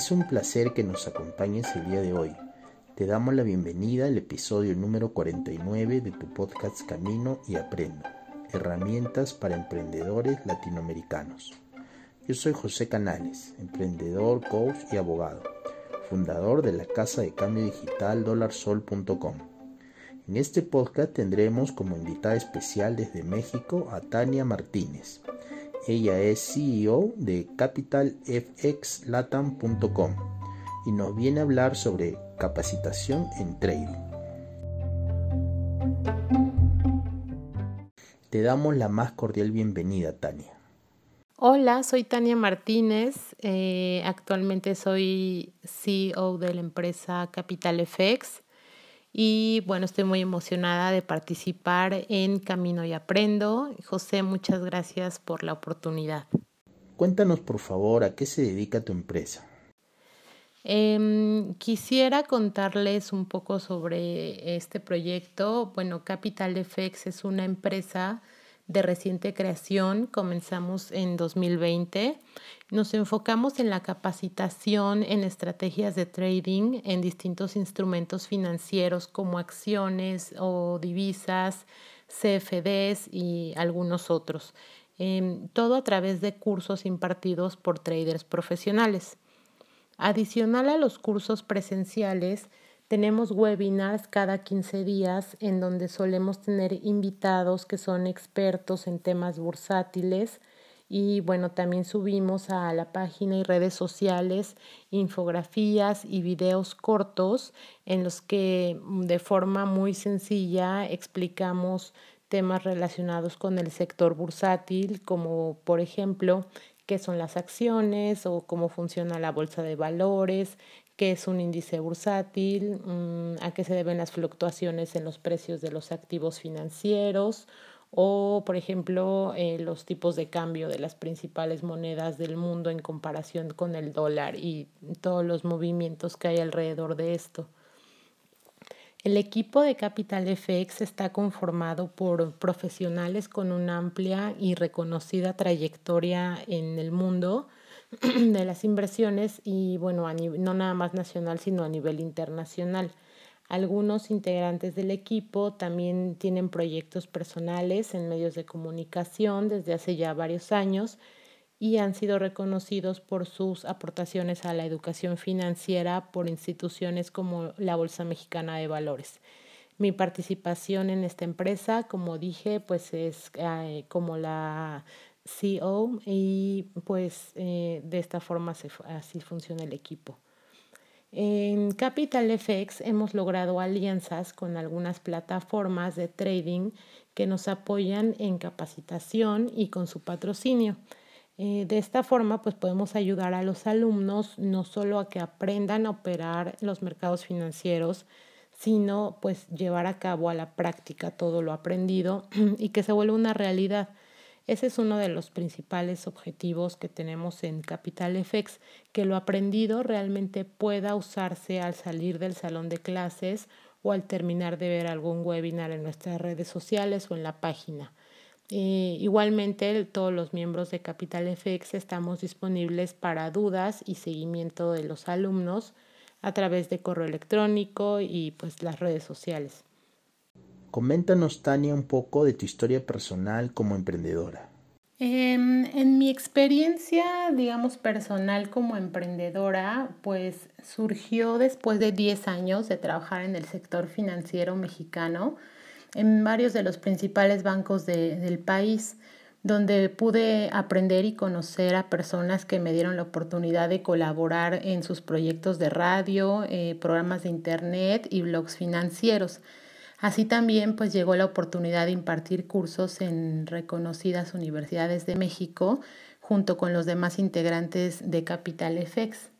Es un placer que nos acompañes el día de hoy. Te damos la bienvenida al episodio número 49 de tu podcast Camino y Aprendo, herramientas para emprendedores latinoamericanos. Yo soy José Canales, emprendedor, coach y abogado, fundador de la casa de cambio digital dolarsol.com. En este podcast tendremos como invitada especial desde México a Tania Martínez. Ella es CEO de capitalfxlatam.com y nos viene a hablar sobre capacitación en trading. Te damos la más cordial bienvenida, Tania. Hola, soy Tania Martínez. Eh, actualmente soy CEO de la empresa Capital FX y bueno, estoy muy emocionada de participar en Camino y Aprendo. José, muchas gracias por la oportunidad. Cuéntanos por favor a qué se dedica tu empresa. Em, quisiera contarles un poco sobre este proyecto. Bueno, Capital FX es una empresa de reciente creación. Comenzamos en 2020. Nos enfocamos en la capacitación en estrategias de trading en distintos instrumentos financieros como acciones o divisas, CFDs y algunos otros. Em, todo a través de cursos impartidos por traders profesionales. Adicional a los cursos presenciales, tenemos webinars cada 15 días en donde solemos tener invitados que son expertos en temas bursátiles y bueno, también subimos a la página y redes sociales infografías y videos cortos en los que mm, de forma muy sencilla explicamos temas relacionados con el sector bursátil, como por ejemplo qué son las acciones o cómo funciona la bolsa de valores, qué es un índice bursátil, mm, a qué se deben las fluctuaciones en los precios de los activos financieros o, por ejemplo, eh, los tipos de cambio de las principales monedas del mundo en comparación con el dólar y todos los movimientos que hay alrededor de esto. El equipo de Capital FX está conformado por profesionales con una amplia y reconocida trayectoria en el mundo, de las inversiones y bueno, no nada más nacional, sino a nivel internacional. Algunos integrantes del equipo también tienen proyectos personales en medios de comunicación desde hace ya varios años y han sido reconocidos por sus aportaciones a la educación financiera por instituciones como la Bolsa Mexicana de Valores. Mi participación en esta empresa, como dije, pues es eh, como la CO y pues eh, de esta forma así funciona el equipo. En Capital FX hemos logrado alianzas con algunas plataformas de trading que nos apoyan en capacitación y con su patrocinio. Eh, de esta forma, pues podemos ayudar a los alumnos no solo a que aprendan a operar los mercados financieros, sino pues llevar a cabo a la práctica todo lo aprendido y que se vuelva una realidad. Ese es uno de los principales objetivos que tenemos en Capital FX, que lo aprendido realmente pueda usarse al salir del salón de clases o al terminar de ver algún webinar en nuestras redes sociales o en la página. Igualmente, todos los miembros de Capital FX estamos disponibles para dudas y seguimiento de los alumnos a través de correo electrónico y pues las redes sociales. Coméntanos, Tania, un poco de tu historia personal como emprendedora. Em, en mi experiencia, digamos, personal como emprendedora, pues surgió después de 10 años de trabajar en el sector financiero mexicano, en varios de los principales bancos del país, donde pude aprender y conocer a personas que me dieron la oportunidad de colaborar en sus proyectos de radio, eh, programas de internet y blogs financieros. Así también pues llegó la oportunidad de impartir cursos en reconocidas universidades de México junto con los demás integrantes de Capital FX.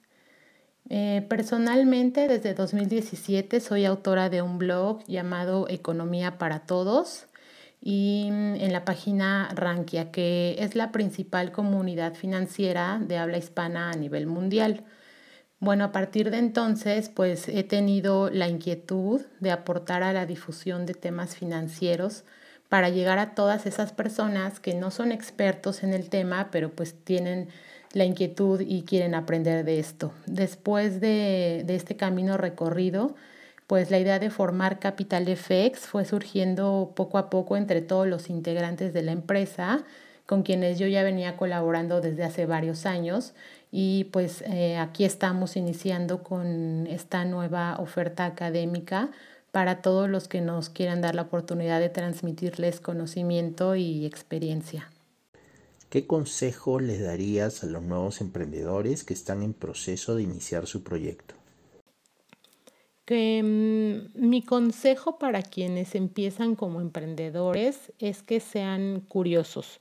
Eh, personalmente, desde 2017 soy autora de un blog llamado Economía para Todos y mm, en la página Rankia, que es la principal comunidad financiera de habla hispana a nivel mundial. Bueno, a partir de entonces, pues he tenido la inquietud de aportar a la difusión de temas financieros para llegar a todas esas personas que no son expertos en el tema, pero pues tienen la inquietud y quieren aprender de esto. Después de, de este camino recorrido, pues la idea de formar Capital FX fue surgiendo poco a poco entre todos los integrantes de la empresa, con quienes yo ya venía colaborando desde hace varios años y pues eh, aquí estamos iniciando con esta nueva oferta académica para todos los que nos quieran dar la oportunidad de transmitirles conocimiento y experiencia. ¿Qué consejo les darías a los nuevos emprendedores que están en proceso de iniciar su proyecto? Que, mm, mi consejo para quienes empiezan como emprendedores es que sean curiosos.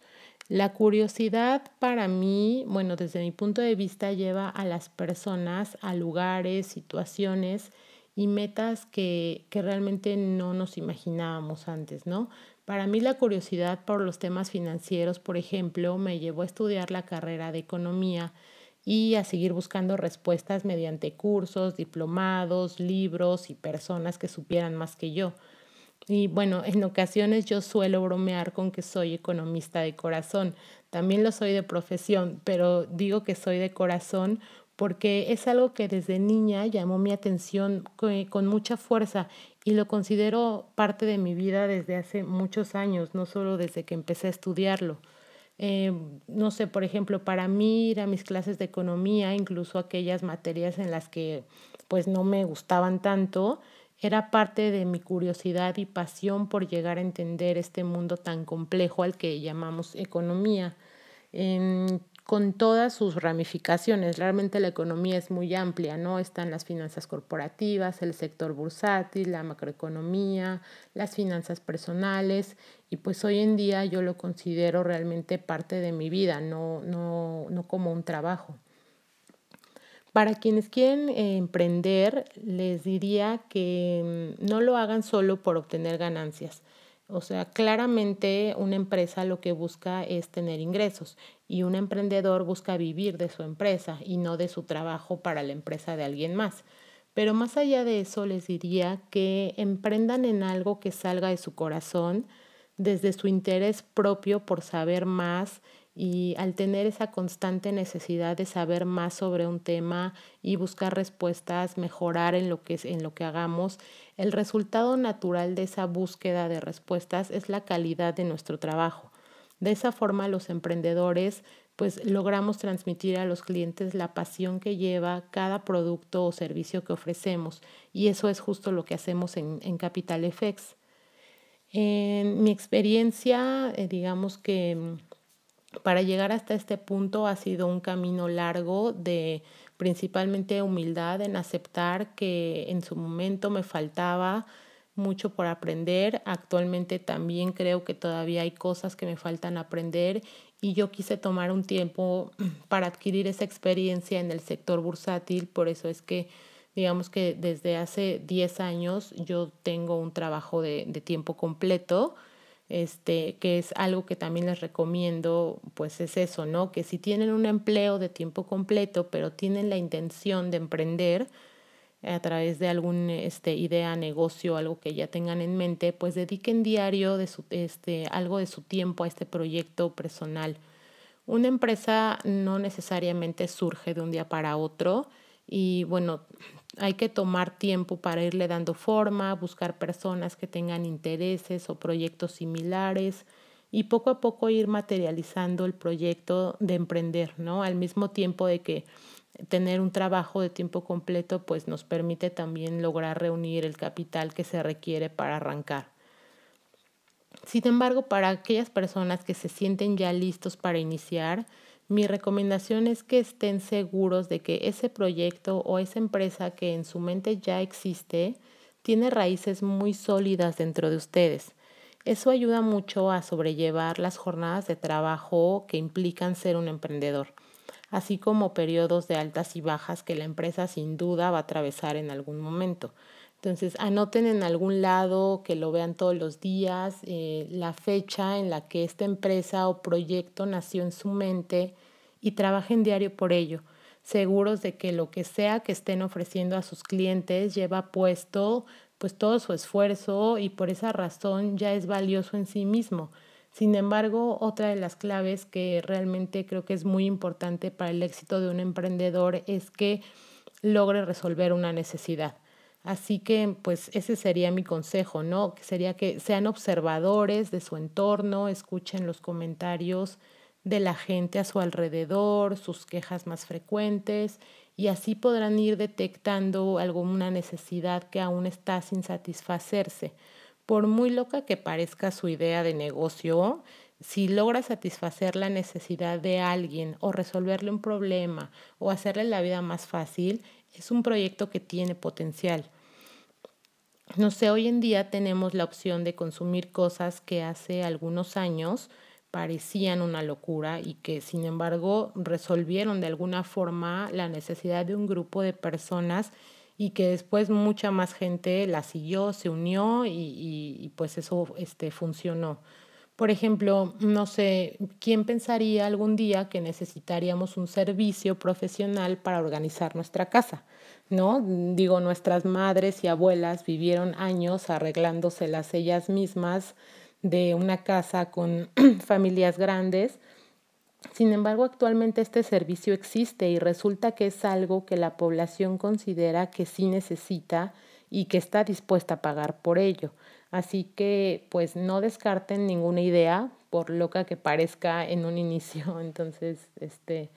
La curiosidad para mí, bueno, desde mi punto de vista, lleva a las personas a lugares, situaciones y metas que, que realmente no nos imaginábamos antes, ¿no? Para mí la curiosidad por los temas financieros, por ejemplo, me llevó a estudiar la carrera de economía y a seguir buscando respuestas mediante cursos, diplomados, libros y personas que supieran más que yo. Y bueno, en ocasiones yo suelo bromear con que soy economista de corazón. También lo soy de profesión, pero digo que soy de corazón porque es algo que desde niña llamó mi atención con mucha fuerza y lo considero parte de mi vida desde hace muchos años, no solo desde que empecé a estudiarlo. Eh, no sé, por ejemplo, para mí ir a mis clases de economía, incluso aquellas materias en las que pues no me gustaban tanto, era parte de mi curiosidad y pasión por llegar a entender este mundo tan complejo al que llamamos economía con todas sus ramificaciones. Realmente la economía es muy amplia, ¿no? Están las finanzas corporativas, el sector bursátil, la macroeconomía, las finanzas personales y pues hoy en día yo lo considero realmente parte de mi vida, no, no, no como un trabajo. Para quienes quieren eh, emprender, les diría que mm, no lo hagan solo por obtener ganancias. O sea, claramente una empresa lo que busca es tener ingresos y un emprendedor busca vivir de su empresa y no de su trabajo para la empresa de alguien más. Pero más allá de eso, les diría que emprendan en algo que salga de su corazón, desde su interés propio por saber más y al tener esa constante necesidad de saber más sobre un tema y buscar respuestas, mejorar en lo que, en lo que hagamos, el resultado natural de esa búsqueda de respuestas es la calidad de nuestro trabajo. De esa forma los emprendedores pues logramos transmitir a los clientes la pasión que lleva cada producto o servicio que ofrecemos y eso es justo lo que hacemos en, en Capital FX. En mi experiencia, eh, digamos que para llegar hasta este punto ha sido un camino largo de principalmente humildad en aceptar que en su momento me faltaba mucho por aprender. Actualmente también creo que todavía hay cosas que me faltan aprender y yo quise tomar un tiempo para adquirir esa experiencia en el sector bursátil. Por eso es que digamos que desde hace 10 años yo tengo un trabajo de, de tiempo completo este, que es algo que también les recomiendo, pues es eso, ¿no? Que si tienen un empleo de tiempo completo, pero tienen la intención de emprender a través de alguna este, idea, negocio, algo que ya tengan en mente, pues dediquen diario de su, este, algo de su tiempo a este proyecto personal. Una empresa no necesariamente surge de un día para otro y bueno, hay que tomar tiempo para irle dando forma, buscar personas que tengan intereses o proyectos similares y poco a poco ir materializando el proyecto de emprender, ¿no? Al mismo tiempo de que tener un trabajo de tiempo completo pues nos permite también lograr reunir el capital que se requiere para arrancar. Sin embargo, para aquellas personas que se sienten ya listos para iniciar, mi recomendación es que estén seguros de que ese proyecto o esa empresa que en su mente ya existe tiene raíces muy sólidas dentro de ustedes. Eso ayuda mucho a sobrellevar las jornadas de trabajo que implican ser un emprendedor, así como periodos de altas y bajas que la empresa sin duda va a atravesar en algún momento. Entonces, anoten en algún lado que lo vean todos los días, eh, la fecha en la que esta empresa o proyecto nació en su mente y trabajen diario por ello, seguros de que lo que sea que estén ofreciendo a sus clientes lleva puesto pues todo su esfuerzo y por esa razón ya es valioso en sí mismo. Sin embargo, otra de las claves que realmente creo que es muy importante para el éxito de un emprendedor es que logre resolver una necesidad. Así que, pues ese sería mi consejo, ¿no? Que sería que sean observadores de su entorno, escuchen los comentarios de la gente a su alrededor, sus quejas más frecuentes, y así podrán ir detectando alguna necesidad que aún está sin satisfacerse. Por muy loca que parezca su idea de negocio, si logra satisfacer la necesidad de alguien o resolverle un problema o hacerle la vida más fácil, es un proyecto que tiene potencial. No sé, hoy en día tenemos la opción de consumir cosas que hace algunos años parecían una locura y que sin embargo resolvieron de alguna forma la necesidad de un grupo de personas y que después mucha más gente la siguió, se unió y, y, pues eso este, funcionó. Por ejemplo, no sé, ¿quién pensaría algún día que necesitaríamos un servicio profesional para organizar nuestra casa? ¿No? Digo, nuestras madres y abuelas vivieron años arreglándoselas ellas mismas de una casa con familias grandes. Sin embargo, actualmente este servicio existe y resulta que es algo que la población considera que sí necesita y que está dispuesta a pagar por ello. Así que pues no descarten ninguna idea, por loca que parezca en un inicio. Entonces, este,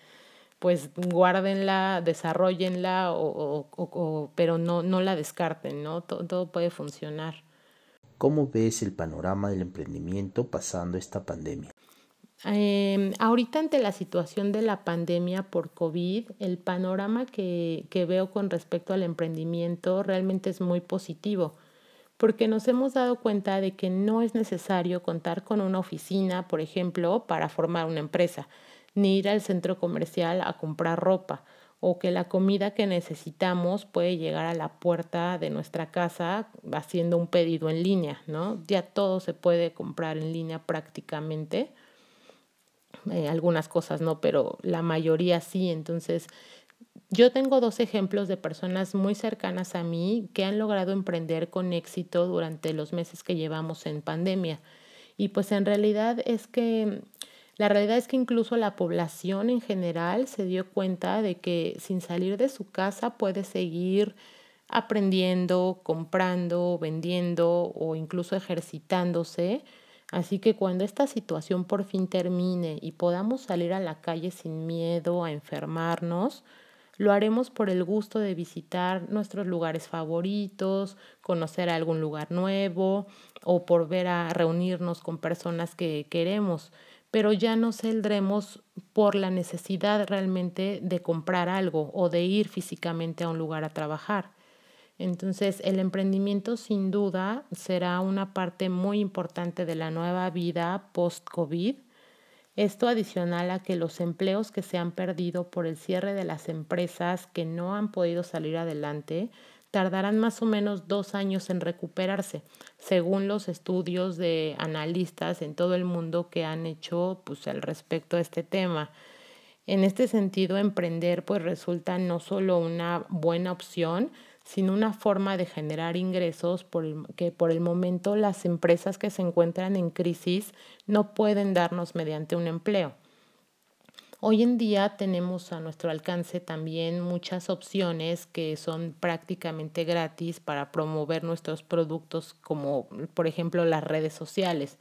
pues guárdenla, desarrollenla, o, o, pero no, no la descarten, ¿no? Todo, todo puede funcionar. ¿Cómo ves el panorama del emprendimiento pasando esta pandemia? Eh, ahorita ante la situación de la pandemia por COVID, el panorama que, que veo con respecto al emprendimiento realmente es muy positivo, porque nos hemos dado cuenta de que no es necesario contar con una oficina, por ejemplo, para formar una empresa, ni ir al centro comercial a comprar ropa o que la comida que necesitamos puede llegar a la puerta de nuestra casa haciendo un pedido en línea, ¿no? Ya todo se puede comprar en línea prácticamente. Eh, algunas cosas no, pero la mayoría sí. Entonces, yo tengo dos ejemplos de personas muy cercanas a mí que han logrado emprender con éxito durante los meses que llevamos en pandemia. Y pues en realidad es que la realidad es que incluso la población en general se dio cuenta de que sin salir de su casa puede seguir aprendiendo, comprando, vendiendo o incluso ejercitándose. Así que cuando esta situación por fin termine y podamos salir a la calle sin miedo a enfermarnos, lo haremos por el gusto de visitar nuestros lugares favoritos, conocer algún lugar nuevo o por ver a reunirnos con personas que queremos pero ya no saldremos por la necesidad realmente de comprar algo o de ir físicamente a un lugar a trabajar. Entonces, el emprendimiento sin duda será una parte muy importante de la nueva vida post-COVID. Esto adicional a que los empleos que se han perdido por el cierre de las empresas que no han podido salir adelante tardarán más o menos dos años en recuperarse, según los estudios de analistas en todo el mundo que han hecho pues, al respecto a este tema. En este sentido, emprender pues resulta no solo una buena opción, sino una forma de generar ingresos que por el momento las empresas que se encuentran en crisis no pueden darnos mediante un empleo. Hoy en día tenemos a nuestro alcance también muchas opciones que son prácticamente gratis para promover nuestros productos, como por ejemplo las redes sociales.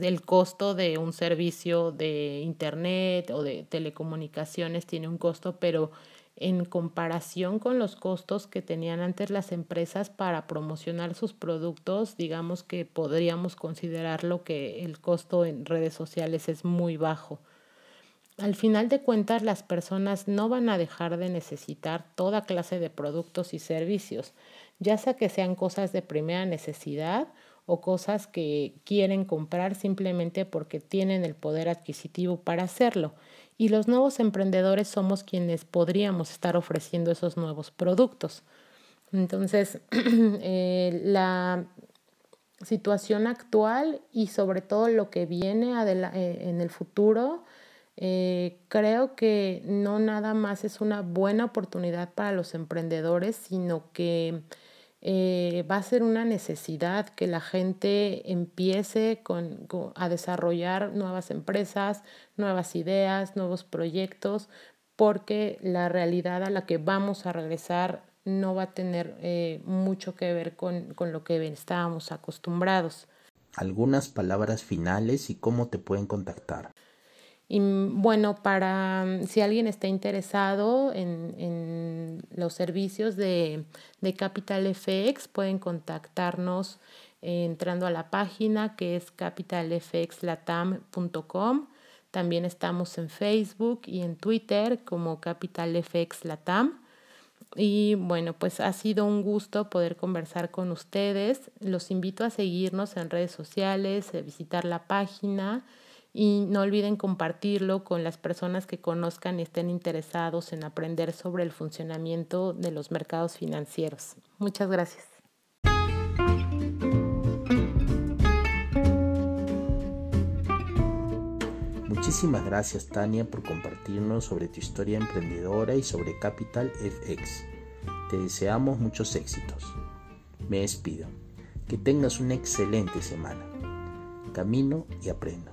El costo de un servicio de Internet o de telecomunicaciones tiene un costo, pero en comparación con los costos que tenían antes las empresas para promocionar sus productos, digamos que podríamos considerarlo que el costo en redes sociales es muy bajo. Al final de cuentas, las personas no van a dejar de necesitar toda clase de productos y servicios, ya sea que sean cosas de primera necesidad o cosas que quieren comprar simplemente porque tienen el poder adquisitivo para hacerlo. Y los nuevos emprendedores somos quienes podríamos estar ofreciendo esos nuevos productos. Entonces, eh, la situación actual y sobre todo lo que viene eh, en el futuro, eh, creo que no nada más es una buena oportunidad para los emprendedores, sino que eh, va a ser una necesidad que la gente empiece a desarrollar nuevas empresas, nuevas ideas, nuevos proyectos, porque la realidad a la que vamos a regresar no va a tener eh, mucho que ver con, con lo que estábamos acostumbrados. Algunas palabras finales y cómo te pueden contactar. Y bueno, para mm, si alguien está interesado en, los servicios de, de, Capital FX, pueden contactarnos entrando a la página que es capitalfxlatam.com. También estamos en Facebook y en Twitter como Capital FX Latam. Y bueno, pues ha sido un gusto poder conversar con ustedes. Los invito a seguirnos en redes sociales, a visitar la página y no olviden compartirlo con las personas que conozcan y estén interesados en aprender sobre el funcionamiento de los mercados financieros. Muchas gracias. Muchísimas gracias Tania por compartirnos sobre tu historia emprendedora y sobre Capital FX. Te deseamos muchos éxitos. Me despido. Que tengas una excelente semana. Camino y aprendo.